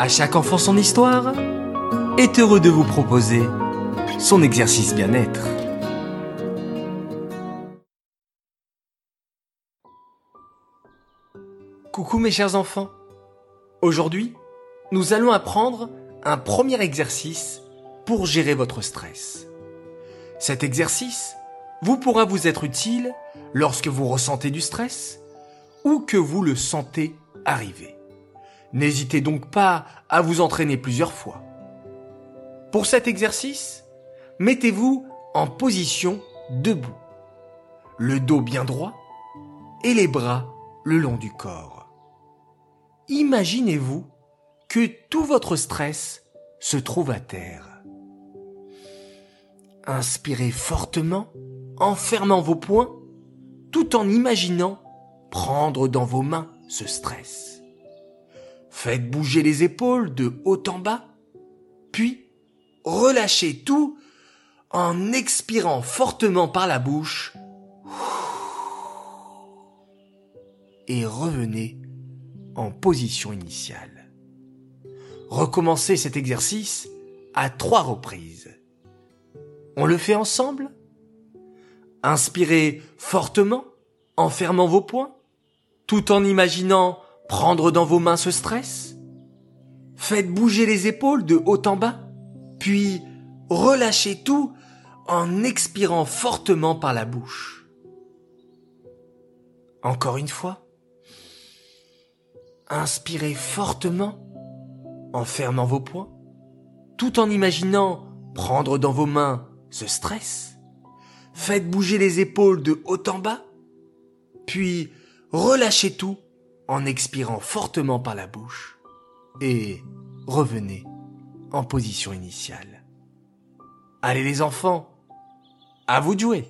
À chaque enfant son histoire est heureux de vous proposer son exercice bien-être. Coucou mes chers enfants. Aujourd'hui, nous allons apprendre un premier exercice pour gérer votre stress. Cet exercice vous pourra vous être utile lorsque vous ressentez du stress ou que vous le sentez arriver. N'hésitez donc pas à vous entraîner plusieurs fois. Pour cet exercice, mettez-vous en position debout, le dos bien droit et les bras le long du corps. Imaginez-vous que tout votre stress se trouve à terre. Inspirez fortement en fermant vos poings tout en imaginant prendre dans vos mains ce stress. Faites bouger les épaules de haut en bas, puis relâchez tout en expirant fortement par la bouche et revenez en position initiale. Recommencez cet exercice à trois reprises. On le fait ensemble Inspirez fortement en fermant vos poings, tout en imaginant prendre dans vos mains ce stress? Faites bouger les épaules de haut en bas, puis relâchez tout en expirant fortement par la bouche. Encore une fois. Inspirez fortement en fermant vos poings, tout en imaginant prendre dans vos mains ce stress. Faites bouger les épaules de haut en bas, puis relâchez tout en expirant fortement par la bouche et revenez en position initiale. Allez les enfants, à vous de jouer